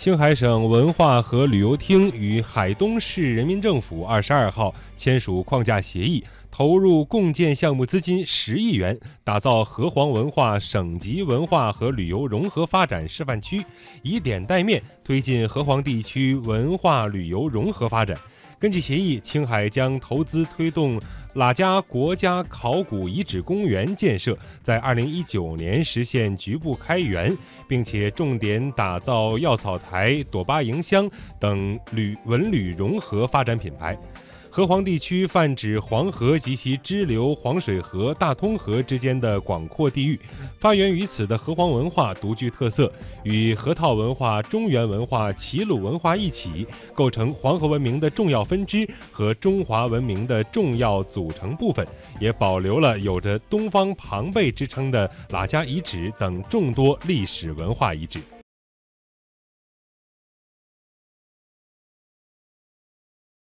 青海省文化和旅游厅与海东市人民政府二十二号签署框架协议，投入共建项目资金十亿元，打造河湟文化省级文化和旅游融合发展示范区，以点带面推进河湟地区文化旅游融合发展。根据协议，青海将投资推动喇家国家考古遗址公园建设，在二零一九年实现局部开园，并且重点打造药草台、朵巴营乡等旅文旅融合发展品牌。河湟地区泛指黄河及其支流黄水河、大通河之间的广阔地域，发源于此的河湟文化独具特色，与河套文化、中原文化、齐鲁文化一起，构成黄河文明的重要分支和中华文明的重要组成部分，也保留了有着“东方庞贝”之称的喇家遗址等众多历史文化遗址。